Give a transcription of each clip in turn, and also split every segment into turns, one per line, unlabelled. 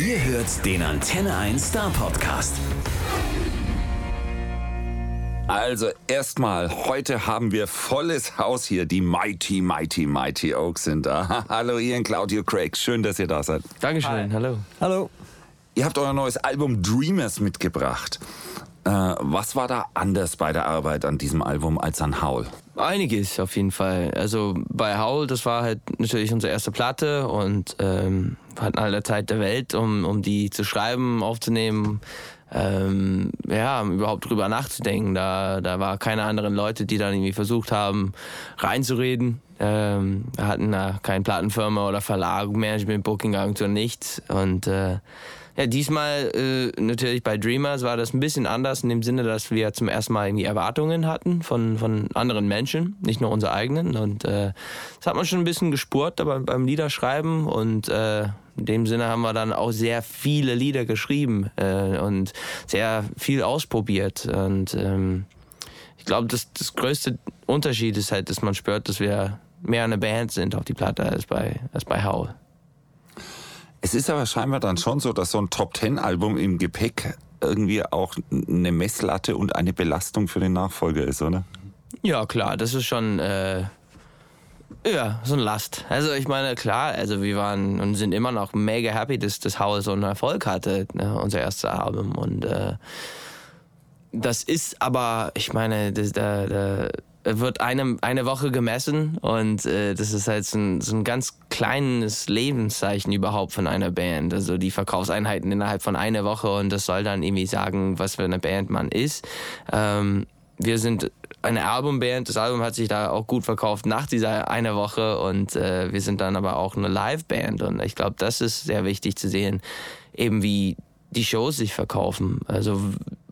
Ihr hört den Antenne 1 Star Podcast.
Also erstmal, heute haben wir volles Haus hier. Die Mighty, Mighty, Mighty Oaks sind da. Hallo Ian, Claudio, Craig. Schön, dass ihr da seid.
Dankeschön, hallo.
Hallo.
Ihr habt euer neues Album Dreamers mitgebracht. Äh, was war da anders bei der Arbeit an diesem Album als an Howl?
Einiges auf jeden Fall. Also bei Howl, das war halt natürlich unsere erste Platte und ähm, wir hatten alle Zeit der Welt, um, um die zu schreiben, aufzunehmen ähm, ja, überhaupt drüber nachzudenken. Da, da war keine anderen Leute, die dann irgendwie versucht haben, reinzureden. Ähm, hatten da keine Plattenfirma oder Verlag, Management, Booking, Agentur, nichts. Und äh, ja, diesmal äh, natürlich bei Dreamers war das ein bisschen anders in dem Sinne, dass wir zum ersten Mal irgendwie Erwartungen hatten von, von anderen Menschen, nicht nur unsere eigenen. Und äh, das hat man schon ein bisschen gespurt beim, beim Liederschreiben und äh, in dem Sinne haben wir dann auch sehr viele Lieder geschrieben äh, und sehr viel ausprobiert. Und ähm, ich glaube, das, das größte Unterschied ist halt, dass man spürt, dass wir mehr eine Band sind auf die Platte als bei, als bei Howl.
Es ist aber scheinbar dann schon so, dass so ein Top-Ten-Album im Gepäck irgendwie auch eine Messlatte und eine Belastung für den Nachfolger ist, oder?
Ja, klar, das ist schon äh, ja, so ein Last. Also ich meine, klar, also wir waren und sind immer noch mega happy, dass das Haus so einen Erfolg hatte, ne, unser erstes Album. Und äh, das ist aber, ich meine, das, da, da wird eine, eine Woche gemessen und äh, das ist halt so ein, so ein ganz kleines Lebenszeichen überhaupt von einer Band. Also die Verkaufseinheiten innerhalb von einer Woche und das soll dann irgendwie sagen, was für eine Band man ist. Ähm, wir sind eine Albumband. Das Album hat sich da auch gut verkauft nach dieser einer Woche und äh, wir sind dann aber auch eine Liveband und ich glaube, das ist sehr wichtig zu sehen, eben wie die Shows sich verkaufen. Also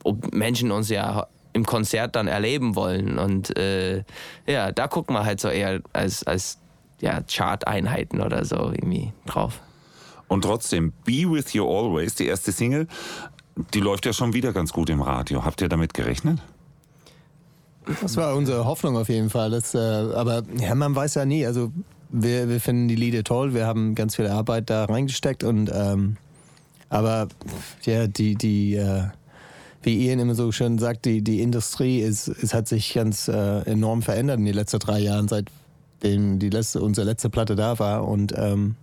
ob Menschen uns ja im Konzert dann erleben wollen und äh, ja, da gucken wir halt so eher als, als ja, Chart-Einheiten oder so irgendwie drauf.
Und trotzdem, Be With You Always, die erste Single, die läuft ja schon wieder ganz gut im Radio. Habt ihr damit gerechnet?
Das war unsere Hoffnung auf jeden Fall. Das, äh, aber ja, man weiß ja nie. Also wir, wir finden die Lieder toll. Wir haben ganz viel Arbeit da reingesteckt und ähm, aber ja, die, die, äh, wie Ian immer so schön sagt, die, die Industrie ist, es hat sich ganz äh, enorm verändert in den letzten drei Jahren, seitdem die letzte, unsere letzte Platte da war. Und ähm,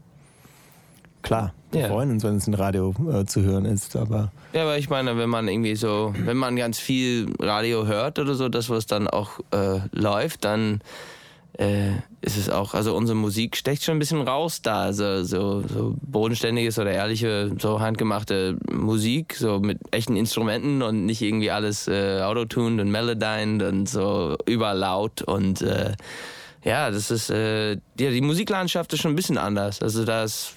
klar, wir ja. freuen uns, wenn es im Radio äh, zu hören ist. Aber
ja, aber ich meine, wenn man irgendwie so, wenn man ganz viel Radio hört oder so, das was dann auch äh, läuft, dann äh, ist es auch, also unsere Musik stecht schon ein bisschen raus da. Also so, so bodenständiges oder ehrliche, so handgemachte Musik, so mit echten Instrumenten und nicht irgendwie alles äh, autotuned und melodined und so überlaut und äh, ja, das ist, äh, ja, die Musiklandschaft ist schon ein bisschen anders. Also da ist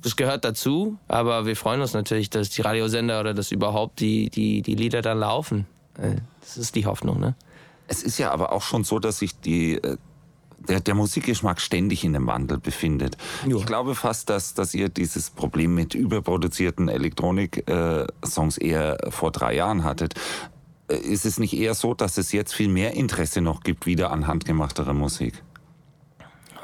das gehört dazu, aber wir freuen uns natürlich, dass die Radiosender oder dass überhaupt die, die, die Lieder dann laufen. Äh, das ist die Hoffnung, ne?
Es ist ja aber auch schon so, dass sich die, äh, der, der Musikgeschmack ständig in einem Wandel befindet. Jo. Ich glaube fast, dass, dass ihr dieses Problem mit überproduzierten Elektronik-Songs äh, eher vor drei Jahren hattet. Ist es nicht eher so, dass es jetzt viel mehr Interesse noch gibt, wieder an handgemachterer Musik?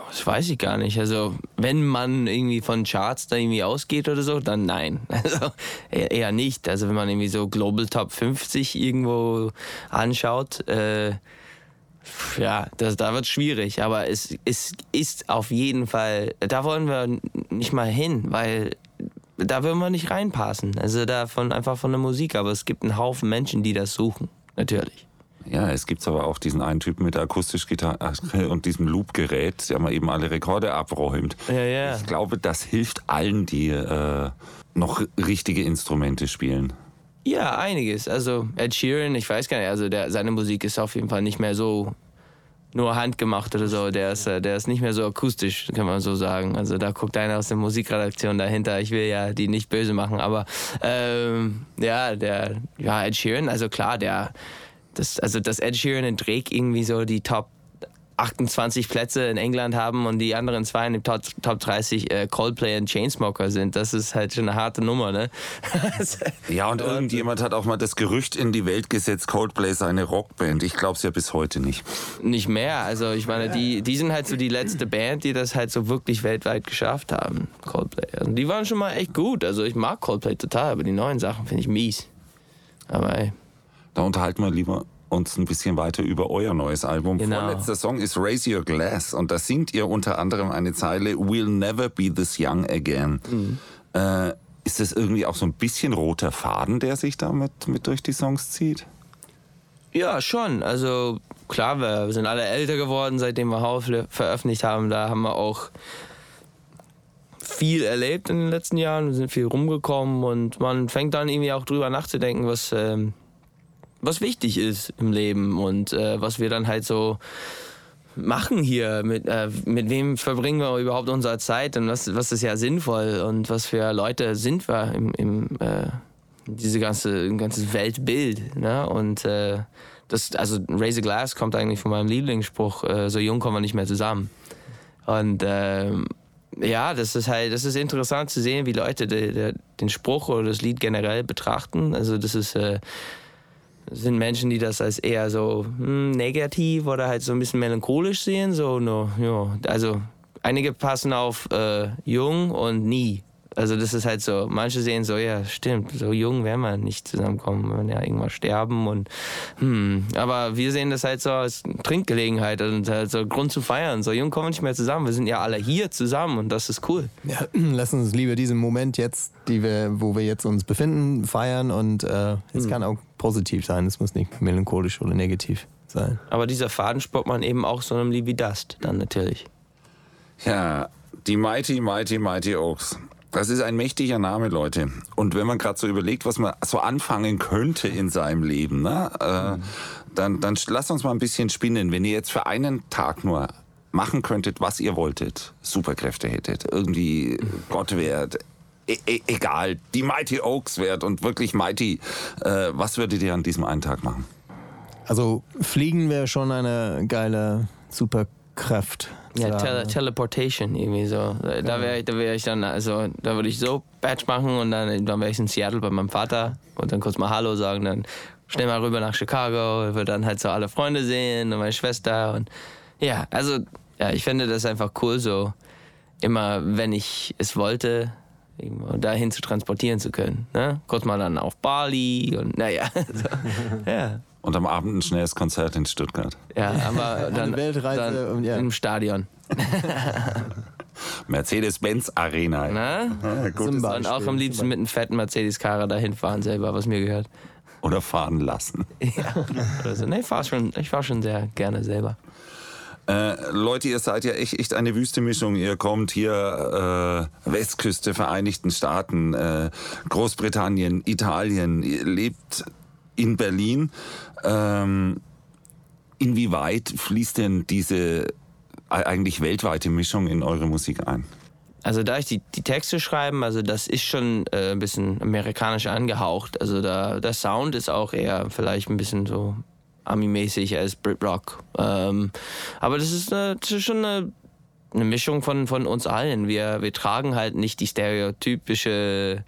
Das weiß ich gar nicht. Also, wenn man irgendwie von Charts da irgendwie ausgeht oder so, dann nein. Also, eher nicht. Also, wenn man irgendwie so Global Top 50 irgendwo anschaut, äh, ja, das, da wird es schwierig. Aber es, es ist auf jeden Fall, da wollen wir nicht mal hin, weil da würden wir nicht reinpassen. Also, davon einfach von der Musik. Aber es gibt einen Haufen Menschen, die das suchen. Natürlich.
Ja, es gibt aber auch diesen einen Typen mit der Akustischgitarre und diesem Loopgerät, der mal eben alle Rekorde abräumt.
Ja, ja.
Ich glaube, das hilft allen, die äh, noch richtige Instrumente spielen.
Ja, einiges. Also Ed Sheeran, ich weiß gar nicht, also der, seine Musik ist auf jeden Fall nicht mehr so nur handgemacht oder so. Der ist, äh, der ist nicht mehr so akustisch, kann man so sagen. Also da guckt einer aus der Musikredaktion dahinter. Ich will ja die nicht böse machen, aber ähm, ja, der, ja, Ed Sheeran, also klar, der das, also dass Ed Sheeran und Drake irgendwie so die Top 28 Plätze in England haben und die anderen zwei in den Top, Top 30 äh, Coldplay und Chainsmoker sind. Das ist halt schon eine harte Nummer, ne?
ja, und irgendjemand hat auch mal das Gerücht in die Welt gesetzt, Coldplay sei eine Rockband. Ich glaube es ja bis heute nicht.
Nicht mehr. Also ich meine, die, die sind halt so die letzte Band, die das halt so wirklich weltweit geschafft haben, Coldplay. Also die waren schon mal echt gut. Also ich mag Coldplay total, aber die neuen Sachen finde ich mies. Aber ey.
Da unterhalten wir lieber uns ein bisschen weiter über euer neues Album.
Genau.
Vorletzter Song ist Raise Your Glass und da singt ihr unter anderem eine Zeile We'll never be this young again. Mhm. Äh, ist das irgendwie auch so ein bisschen roter Faden, der sich damit mit durch die Songs zieht?
Ja, schon. Also klar, wir sind alle älter geworden, seitdem wir Haus veröffentlicht haben. Da haben wir auch viel erlebt in den letzten Jahren, wir sind viel rumgekommen und man fängt dann irgendwie auch drüber nachzudenken, was ähm, was wichtig ist im Leben und äh, was wir dann halt so machen hier, mit, äh, mit wem verbringen wir überhaupt unsere Zeit und was, was ist ja sinnvoll und was für Leute sind wir im, im äh, diese ganze ganzes Weltbild. Ne? Und äh, das, also Raise a Glass kommt eigentlich von meinem Lieblingsspruch, äh, so jung kommen wir nicht mehr zusammen. Und ähm, ja, das ist halt, das ist interessant zu sehen, wie Leute de, de, den Spruch oder das Lied generell betrachten. Also das ist äh, sind Menschen, die das als eher so hm, negativ oder halt so ein bisschen melancholisch sehen. So, no, ja. Also einige passen auf äh, jung und nie. Also das ist halt so, manche sehen so, ja, stimmt, so jung werden wir nicht zusammenkommen, wir werden ja irgendwann sterben und hm, aber wir sehen das halt so als Trinkgelegenheit und halt so Grund zu feiern. So jung kommen wir nicht mehr zusammen, wir sind ja alle hier zusammen und das ist cool.
Ja, lass uns lieber diesen Moment jetzt, die wir, wo wir jetzt uns befinden, feiern und äh, es hm. kann auch positiv sein, es muss nicht melancholisch oder negativ sein.
Aber dieser Faden spürt man eben auch so einem Dust dann natürlich.
Ja, die Mighty, Mighty, Mighty Oaks. Das ist ein mächtiger Name, Leute. Und wenn man gerade so überlegt, was man so anfangen könnte in seinem Leben, ne, äh, dann, dann lasst uns mal ein bisschen spinnen. Wenn ihr jetzt für einen Tag nur machen könntet, was ihr wolltet, Superkräfte hättet, irgendwie Gott wärt, e e egal, die Mighty Oaks wärt und wirklich Mighty, äh, was würdet ihr an diesem einen Tag machen?
Also fliegen wäre schon eine geile Superkraft.
Ja, Tele Teleportation irgendwie so. Da wäre ich, da wär ich dann, also da würde ich so Batch machen und dann, dann wäre ich in Seattle bei meinem Vater und dann kurz mal Hallo sagen, dann schnell mal rüber nach Chicago, würde dann halt so alle Freunde sehen und meine Schwester und ja, also ja, ich finde das einfach cool, so immer, wenn ich es wollte, dahin zu transportieren zu können. Ne? Kurz mal dann auf Bali und naja. So,
ja. Und am Abend ein schnelles Konzert in Stuttgart.
Ja, aber dann, Weltreise dann ja. im Stadion.
Mercedes-Benz Arena.
Na? Ja, gut. Und auch am liebsten mit einem fetten Mercedes-Karre dahin fahren selber, was mir gehört.
Oder fahren lassen.
Ja. Also, nee, ich fahre schon, fahr schon sehr gerne selber.
Äh, Leute, ihr seid ja echt, echt eine Wüstemischung. Ihr kommt hier äh, Westküste, Vereinigten Staaten, äh, Großbritannien, Italien. Ihr lebt in Berlin. Ähm, inwieweit fließt denn diese eigentlich weltweite Mischung in eure Musik ein?
Also da ich die, die Texte schreiben, also das ist schon äh, ein bisschen amerikanisch angehaucht. Also da der Sound ist auch eher vielleicht ein bisschen so Ami-mäßig als Brit Rock. Ähm, aber das ist, eine, das ist schon eine, eine, Mischung von, von uns allen. Wir, wir tragen halt nicht die stereotypische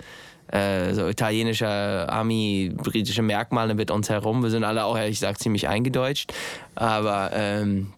äh, so italienische, Ami, britische Merkmale mit uns herum. Wir sind alle auch, ehrlich gesagt, ziemlich eingedeutscht. Aber ähm,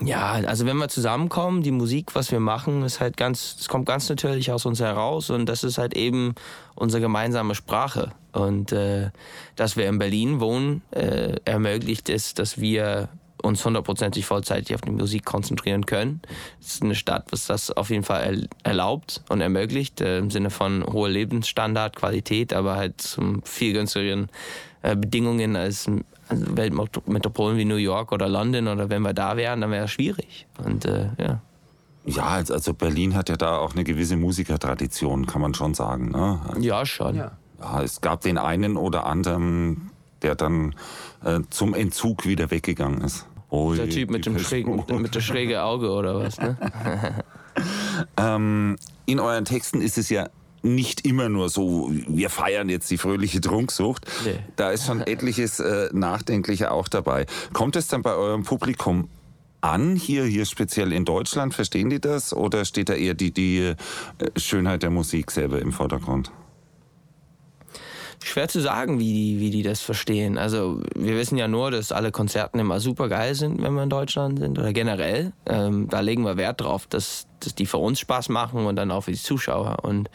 ja, also wenn wir zusammenkommen, die Musik, was wir machen, ist halt ganz, es kommt ganz natürlich aus uns heraus und das ist halt eben unsere gemeinsame Sprache. Und äh, dass wir in Berlin wohnen, äh, ermöglicht es, dass wir uns hundertprozentig vollzeitig auf die Musik konzentrieren können. Es ist eine Stadt, was das auf jeden Fall erlaubt und ermöglicht, äh, im Sinne von hoher Lebensstandard, Qualität, aber halt zum viel günstigeren äh, Bedingungen als Weltmetropolen wie New York oder London oder wenn wir da wären, dann wäre es schwierig. Und äh, ja.
Ja, also Berlin hat ja da auch eine gewisse Musikertradition, kann man schon sagen. Ne?
Ja, schon. Ja.
ja. es gab den einen oder anderen, der dann äh, zum Entzug wieder weggegangen ist.
Ui, der Typ mit dem schrägen, mit, mit der schräge Auge oder was, ne?
ähm, in euren Texten ist es ja nicht immer nur so, wir feiern jetzt die fröhliche Trunksucht. Nee. Da ist schon etliches äh, Nachdenkliche auch dabei. Kommt es dann bei eurem Publikum an, hier, hier speziell in Deutschland? Verstehen die das? Oder steht da eher die, die äh, Schönheit der Musik selber im Vordergrund?
Schwer zu sagen, wie die, wie die das verstehen. Also wir wissen ja nur, dass alle Konzerten immer super geil sind, wenn wir in Deutschland sind oder generell. Ähm, da legen wir Wert drauf, dass, dass die für uns Spaß machen und dann auch für die Zuschauer. Und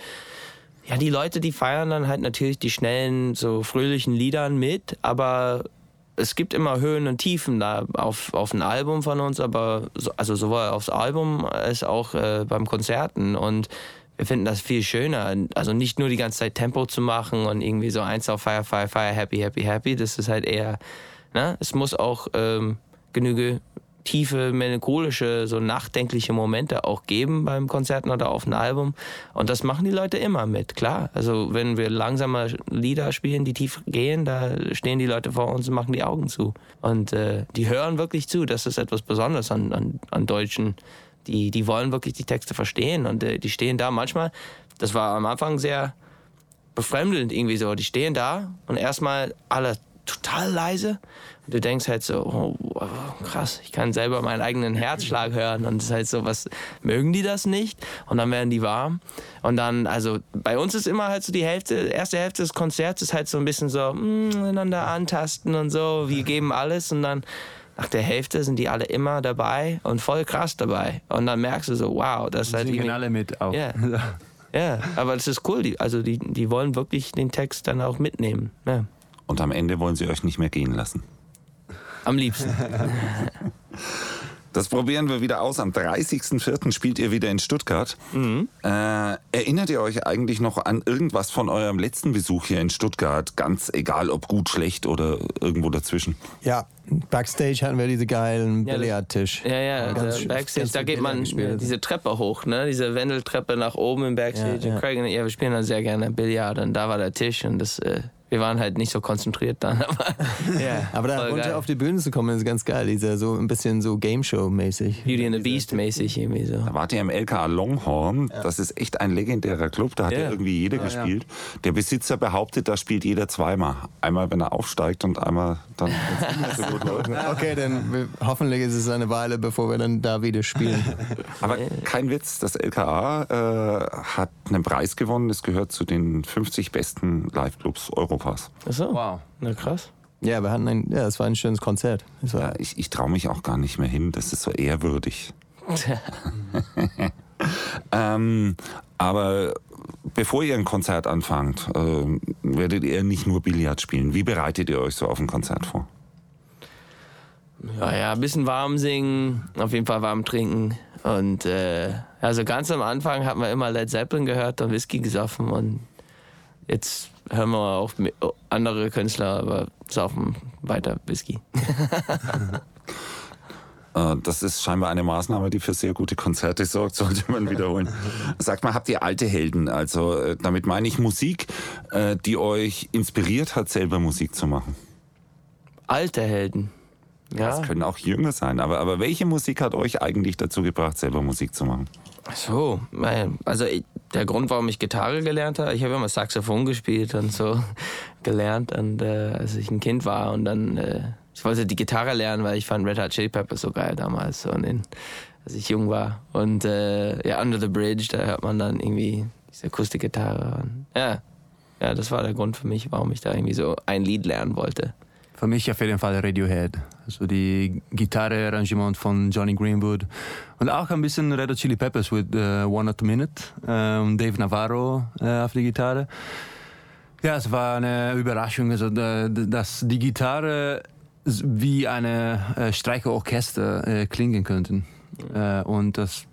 ja, die Leute, die feiern dann halt natürlich die schnellen, so fröhlichen Liedern mit, aber es gibt immer Höhen und Tiefen da auf, auf ein Album von uns, aber so, also sowohl aufs Album als auch äh, beim Konzerten. Und wir finden das viel schöner. Also nicht nur die ganze Zeit Tempo zu machen und irgendwie so eins auf Fire, Fire, Fire, Happy, Happy, Happy. Das ist halt eher, ne? Es muss auch ähm, genüge tiefe, melancholische, so nachdenkliche Momente auch geben beim Konzerten oder auf einem Album. Und das machen die Leute immer mit, klar. Also wenn wir langsame Lieder spielen, die tief gehen, da stehen die Leute vor uns und machen die Augen zu. Und äh, die hören wirklich zu. Das ist etwas Besonderes an, an, an Deutschen die, die wollen wirklich die Texte verstehen und äh, die stehen da manchmal, das war am Anfang sehr befremdend irgendwie so, die stehen da und erstmal alle total leise und du denkst halt so, oh, krass, ich kann selber meinen eigenen Herzschlag hören und es ist halt so, was, mögen die das nicht? Und dann werden die warm und dann, also bei uns ist immer halt so die Hälfte, erste Hälfte des Konzerts ist halt so ein bisschen so, mh, mm, einander antasten und so, wir geben alles und dann nach der Hälfte sind die alle immer dabei und voll krass dabei. Und dann merkst du so, wow, das ist halt.
Singen alle mit auch.
Ja, ja aber das ist cool. Die, also die, die wollen wirklich den Text dann auch mitnehmen. Ja.
Und am Ende wollen sie euch nicht mehr gehen lassen.
Am liebsten.
Das probieren wir wieder aus. Am 30.04. spielt ihr wieder in Stuttgart. Mhm. Äh, erinnert ihr euch eigentlich noch an irgendwas von eurem letzten Besuch hier in Stuttgart? Ganz egal, ob gut, schlecht oder irgendwo dazwischen.
Ja, Backstage hatten wir diese geilen ja, Billardtisch.
Ja, ja, ganz, Backstage, ganz da geht man gespielt. diese Treppe hoch, ne? diese Wendeltreppe nach oben im Backstage. Ja, ja. Craig und ja, wir spielen dann sehr gerne Billard und da war der Tisch und das... Äh, wir waren halt nicht so konzentriert dann. Aber,
yeah, aber da runter geil. auf die Bühne zu kommen, ist ganz geil. Dieser so ein bisschen so Game Show-mäßig.
Beauty and the Beast-mäßig irgendwie so.
Da wart ihr im LKA Longhorn. Ja. Das ist echt ein legendärer Club. Da hat yeah. ja irgendwie jeder ja, gespielt. Ja. Der Besitzer behauptet, da spielt jeder zweimal. Einmal, wenn er aufsteigt und einmal dann, so gut läuft.
Okay, dann hoffentlich ist es eine Weile, bevor wir dann da wieder spielen.
aber kein Witz, das LKA äh, hat einen Preis gewonnen. Es gehört zu den 50 besten Live-Clubs Europas. Europas.
Achso. Wow. Na krass.
Ja, wir hatten ein, ja, es war ein schönes Konzert.
Ja, ich ich traue mich auch gar nicht mehr hin. Das ist so ehrwürdig. ähm, aber bevor ihr ein Konzert anfangt, äh, werdet ihr nicht nur Billard spielen. Wie bereitet ihr euch so auf ein Konzert vor?
Ja, ja, ein bisschen warm singen, auf jeden Fall warm trinken. Und äh, also ganz am Anfang hat man immer Led Zeppelin gehört und Whisky gesoffen und jetzt hören wir auch andere Künstler, aber saufen weiter Whisky.
Äh, das ist scheinbar eine Maßnahme, die für sehr gute Konzerte sorgt, sollte man wiederholen. Sagt mal, habt ihr alte Helden? Also äh, damit meine ich Musik, äh, die euch inspiriert hat, selber Musik zu machen.
Alte Helden?
Ja. Das können auch jünger sein, aber, aber welche Musik hat euch eigentlich dazu gebracht, selber Musik zu machen?
So, also der Grund, warum ich Gitarre gelernt habe, ich habe immer Saxophon gespielt und so gelernt, und, äh, als ich ein Kind war und dann, äh, ich wollte die Gitarre lernen, weil ich fand Red Hot Chili Peppers so geil damals, so in, als ich jung war. Und äh, ja, Under the Bridge, da hört man dann irgendwie diese Akustikgitarre. Ja, ja, das war der Grund für mich, warum ich da irgendwie so ein Lied lernen wollte.
Für mich auf jeden Fall Radiohead. Also die Gitarre-Arrangement von Johnny Greenwood. Und auch ein bisschen Red Hot Chili Peppers mit uh, One Not a Minute. Und Dave Navarro uh, auf die Gitarre. Ja, es war eine Überraschung, also, dass die Gitarre wie eine Streicherorchester klingen könnten. und das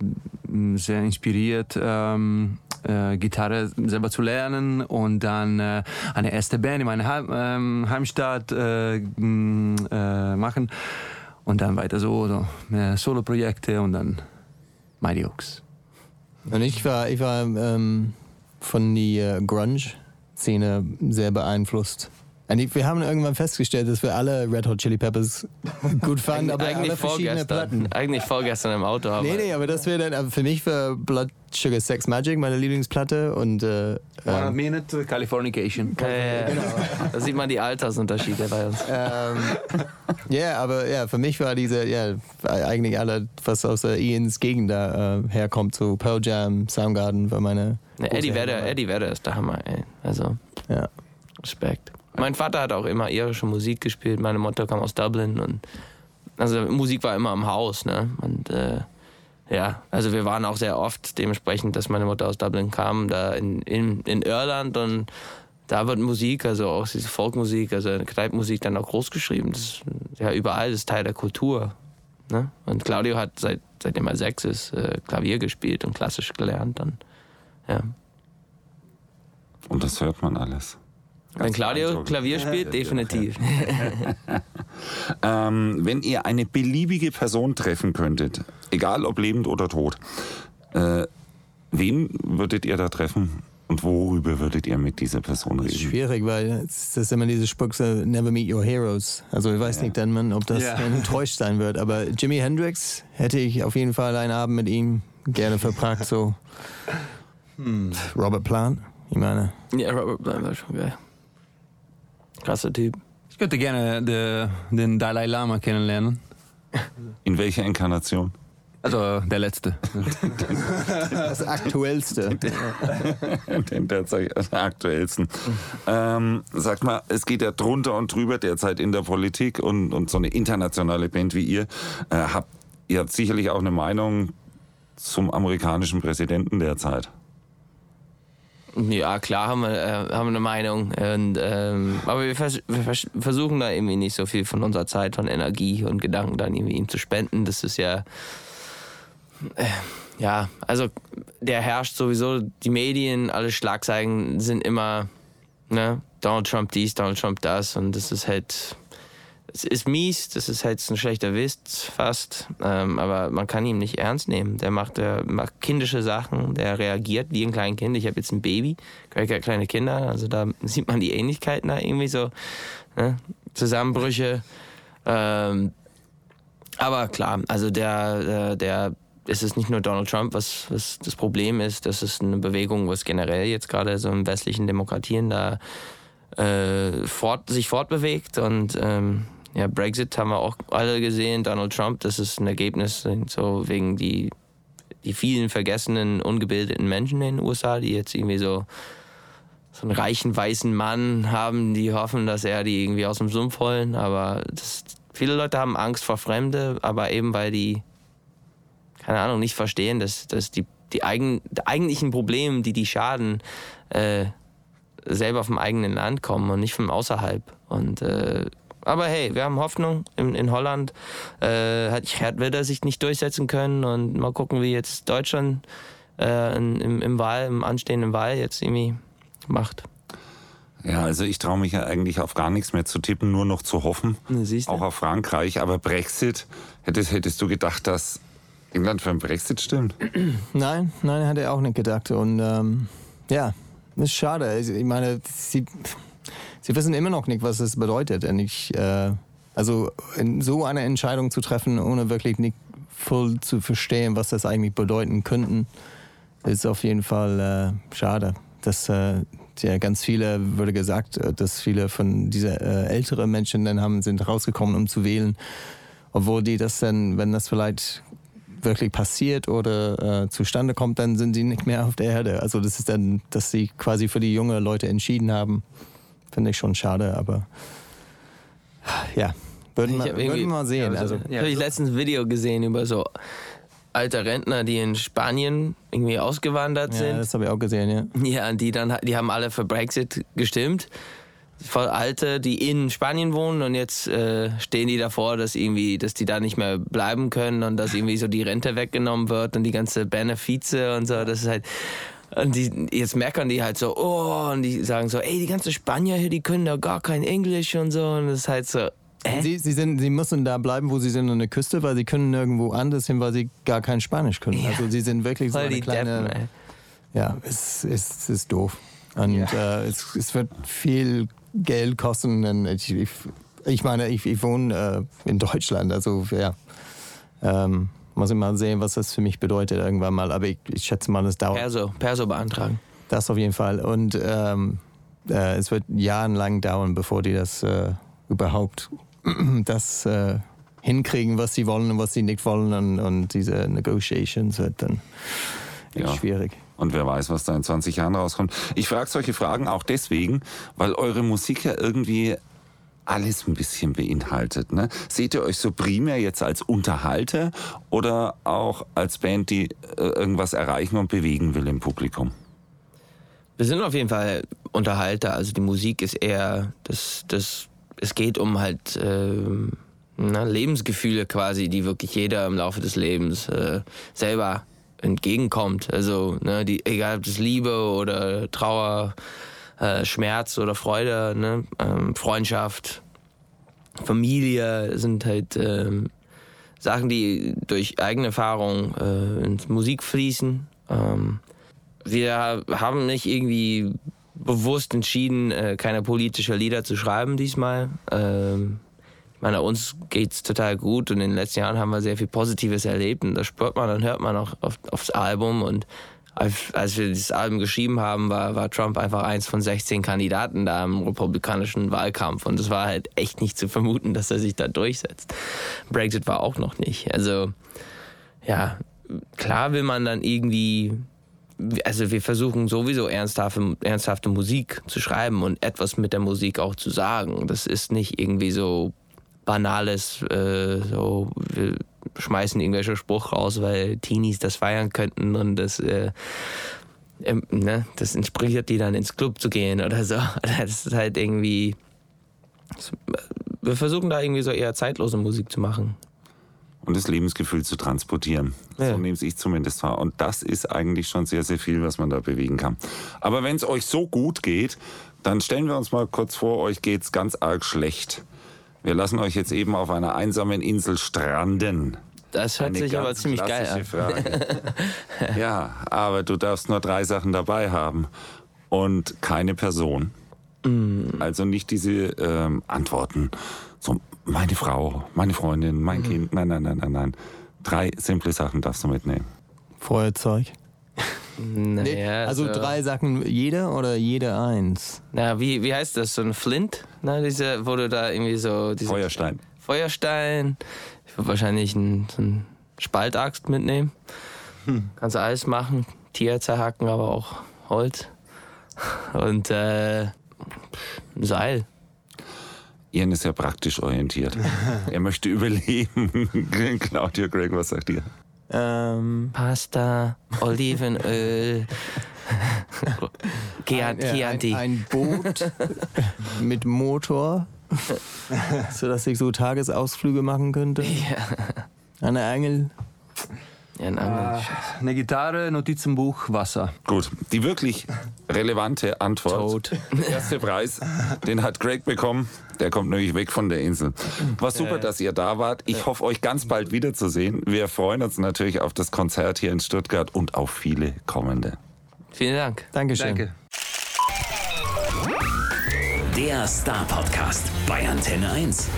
sehr inspiriert. Ähm, äh, Gitarre selber zu lernen und dann äh, eine erste Band in meiner Heim, ähm, Heimstadt äh, äh, machen und dann weiter so, so mehr Solo-Projekte und dann Mighty Oaks.
Und ich war, ich war ähm, von der Grunge-Szene sehr beeinflusst. Wir haben irgendwann festgestellt, dass wir alle Red Hot Chili Peppers gut fanden, aber
eigentlich
alle verschiedene Platten.
Eigentlich vorgestern im Auto.
Aber nee, nee, aber das wäre dann, für mich war Blood Sugar Sex Magic, meine Lieblingsplatte. Und äh,
One
ähm,
Minute Californication.
Ja, ja. Da sieht man die Altersunterschiede bei uns.
ähm, ja, aber ja, für mich war diese, ja, eigentlich alle, was aus der Ians Gegend da äh, herkommt, so Pearl Jam, Soundgarden, war meine.
Ja, Eddie Vedder. Eddie Vedder ist der Hammer, ey. Also,
Ja.
Respekt. Mein Vater hat auch immer irische Musik gespielt. Meine Mutter kam aus Dublin und also Musik war immer im Haus, ne? Und äh, ja, also wir waren auch sehr oft dementsprechend, dass meine Mutter aus Dublin kam, da in, in, in Irland und da wird Musik, also auch diese Folkmusik, also Kneipenmusik dann auch groß geschrieben. Das ist ja überall, das ist Teil der Kultur. Ne? Und Claudio hat seit, seitdem er sechs ist, äh, Klavier gespielt und klassisch gelernt. Dann, ja.
Und das hört man alles.
Wenn Claudio. Klavier spielt, definitiv.
Ähm, wenn ihr eine beliebige Person treffen könntet, egal ob lebend oder tot, äh, wen würdet ihr da treffen und worüber würdet ihr mit dieser Person reden?
Schwierig, weil es ist immer diese Spruch, so, never meet your heroes. Also ich weiß nicht dann, man, ob das
Ja.
enttäuscht sein wird. Aber Jimi Hendrix hätte ich auf jeden Fall einen Abend mit ihm gerne verbracht. So Robert Plant, ich meine.
Ja, Robert Plant war schon geil. Krasser Typ.
Ich könnte gerne de, den Dalai Lama kennenlernen.
In welcher Inkarnation?
Also der letzte.
Das Aktuellste.
Den derzeit aktuellsten. Ähm, sag mal, es geht ja drunter und drüber derzeit in der Politik und, und so eine internationale Band wie ihr. Äh, habt, ihr habt sicherlich auch eine Meinung zum amerikanischen Präsidenten derzeit.
Ja, klar haben wir, äh, haben wir eine Meinung. Und, ähm, aber wir, vers wir vers versuchen da irgendwie nicht so viel von unserer Zeit, von Energie und Gedanken dann irgendwie ihm zu spenden. Das ist ja. Äh, ja, also der herrscht sowieso, die Medien, alle Schlagzeilen sind immer, ne, Donald Trump dies, Donald Trump das und das ist halt, es ist mies, das ist halt ein schlechter Witz fast, ähm, aber man kann ihn nicht ernst nehmen. Der macht, der macht kindische Sachen, der reagiert wie ein kleines Kind. Ich habe jetzt ein Baby, habe kleine Kinder, also da sieht man die Ähnlichkeiten da irgendwie so, ne? Zusammenbrüche. Ähm, aber klar, also der, der, der es ist nicht nur Donald Trump, was, was das Problem ist. Das ist eine Bewegung, was generell jetzt gerade so in westlichen Demokratien da äh, fort, sich fortbewegt. Und ähm, ja, Brexit haben wir auch alle gesehen. Donald Trump, das ist ein Ergebnis so wegen die, die vielen vergessenen, ungebildeten Menschen in den USA, die jetzt irgendwie so so einen reichen weißen Mann haben, die hoffen, dass er die irgendwie aus dem Sumpf holen. Aber das, viele Leute haben Angst vor Fremde, aber eben weil die keine Ahnung, nicht verstehen, dass, dass die, die, eigen, die eigentlichen Probleme, die die schaden, äh, selber vom eigenen Land kommen und nicht von außerhalb. Und, äh, aber hey, wir haben Hoffnung in, in Holland. Äh, hat Gerd sich nicht durchsetzen können und mal gucken, wie jetzt Deutschland äh, im, im Wahl, im anstehenden Wahl jetzt irgendwie macht.
Ja, also ich traue mich ja eigentlich auf gar nichts mehr zu tippen, nur noch zu hoffen. Auch auf Frankreich. Aber Brexit, hättest, hättest du gedacht, dass England für den Brexit stimmt?
Nein, nein, hat er auch nicht gedacht. Und ähm, ja, das ist schade. Also, Ich meine, sie, sie wissen immer noch nicht, was es bedeutet. Und ich, äh, also so eine Entscheidung zu treffen, ohne wirklich nicht voll zu verstehen, was das eigentlich bedeuten könnten, ist auf jeden Fall äh, schade. Dass äh, ja, ganz viele, wurde gesagt, äh, dass viele von diesen äh, älteren Menschen dann haben, sind rausgekommen, um zu wählen. Obwohl die das dann, wenn das vielleicht wirklich passiert oder äh, zustande kommt, dann sind sie nicht mehr auf der Erde. Also das ist dann, dass sie quasi für die jungen Leute entschieden haben, finde ich schon schade, aber ja, würden wir, würden mal sehen.
Ja,
Also,
Ja,
habe ich letztens ein Video gesehen über so alte Rentner, die in Spanien irgendwie ausgewandert
ja,
sind.
das habe ich auch gesehen, ja.
Ja, die dann, die haben alle für Brexit gestimmt. Voll alte, die in Spanien wohnen und jetzt äh, stehen die davor, dass irgendwie, dass die da nicht mehr bleiben können und dass irgendwie so die Rente weggenommen wird und die ganze Benefize und so. Das ist halt. Und die, jetzt merken die halt so, oh, und die sagen so, ey, die ganzen Spanier hier, die können da gar kein Englisch und so. Und das ist halt so, hä?
Sie, sie, sind, sie müssen da bleiben, wo sie sind an der Küste, weil sie können nirgendwo anders hin, weil sie gar kein Spanisch können.
Ja.
Also sie sind wirklich so
voll
eine
die
kleine...
Deppen.
Ja, es, es, es ist doof. Und äh, es, es wird viel Geld kosten. Und ich, ich, ich meine, ich, ich wohne äh, in Deutschland, also ja. Ähm, Muss ich mal sehen, was das für mich bedeutet irgendwann mal. Aber ich, ich schätze mal, das dauert.
Perso, Perso beantragen.
Das auf jeden Fall. Und ähm, äh, es wird jahrelang dauern, bevor die das äh, überhaupt das äh, hinkriegen, was sie wollen und was sie nicht wollen. Und, und diese Negotiations wird dann echt
Ja.
schwierig.
Und wer weiß, was da in 20 Jahren rauskommt. Ich frage solche Fragen auch deswegen, weil eure Musik ja irgendwie alles ein bisschen beinhaltet. Ne? Seht ihr euch so primär jetzt als Unterhalter oder auch als Band, die äh, irgendwas erreichen und bewegen will im Publikum?
Wir sind auf jeden Fall Unterhalter. Also die Musik ist eher, das, das, es geht um halt ähm, na, Lebensgefühle quasi, die wirklich jeder im Laufe des Lebens äh, selber entgegenkommt. Also ne, die, egal ob das Liebe oder Trauer, äh, Schmerz oder Freude, ne, ähm, Freundschaft, Familie sind halt ähm, Sachen, die durch eigene Erfahrung äh, ins Musik fließen. Ähm, wir haben nicht irgendwie bewusst entschieden, äh, keine politische Lieder zu schreiben diesmal. Ähm, ich meine, uns geht's total gut und in den letzten Jahren haben wir sehr viel Positives erlebt und das spürt man, dann hört man auch auf, aufs Album und als wir das Album geschrieben haben, war, war Trump einfach eins von 16 Kandidaten da im republikanischen Wahlkampf und es war halt echt nicht zu vermuten, dass er sich da durchsetzt. Brexit war auch noch nicht. Also ja, klar will man dann irgendwie also wir versuchen sowieso ernsthafte, ernsthafte Musik zu schreiben und etwas mit der Musik auch zu sagen. Das ist nicht irgendwie so banales, äh, so schmeißen irgendwelche Spruch raus, weil Teenies das feiern könnten und das, äh, ähm, ne, das inspiriert die dann ins Club zu gehen oder so. Das ist halt irgendwie. Wir versuchen da irgendwie so eher zeitlose Musik zu machen.
Und das Lebensgefühl zu transportieren.
Ja.
So nehme ich zumindest wahr. Und das ist eigentlich schon sehr, sehr viel, was man da bewegen kann. Aber wenn es euch so gut geht, dann stellen wir uns mal kurz vor, euch geht's ganz arg schlecht. Wir lassen euch jetzt eben auf einer einsamen Insel stranden.
Das hört
Eine
sich aber ziemlich geil an.
Frage. ja, aber du darfst nur drei Sachen dabei haben und keine Person.
Mm.
Also nicht diese ähm, Antworten. So, meine Frau, meine Freundin,
Mm.
mein Kind. Nein, nein, nein, nein, nein. Drei simple Sachen darfst du mitnehmen.
Feuerzeug.
Naja,
also
so-
drei Sachen jeder oder jede eins?
Na, wie, wie heißt das? So ein Flint? Na, diese, wo du da irgendwie so. Diese
Feuerstein.
Feuerstein. Ich würde wahrscheinlich einen, so einen Spaltaxt mitnehmen. Kannst du alles machen. Tier zerhacken, aber auch Holz. Und äh, ein Seil.
Ian ist ja praktisch orientiert. er möchte überleben. Claudia Greg, was sagt ihr?
Ähm,
Pasta, Olivenöl,
äh,
Chianti.
ein, ein Boot mit Motor, sodass ich so Tagesausflüge machen könnte. Eine Angel.
Ja, ein Angel.
Eine Gitarre, Notizenbuch, Wasser.
Gut, die wirklich relevante Antwort.
Tot.
Der erste Preis, den hat Greg bekommen. Der kommt nämlich weg von der Insel. War super, dass ihr da wart. Ich hoffe, euch ganz bald wiederzusehen. Wir freuen uns natürlich auf das Konzert hier in Stuttgart und auf viele kommende.
Vielen Dank.
Dankeschön.
Danke.
Der Star Podcast bei Antenne 1.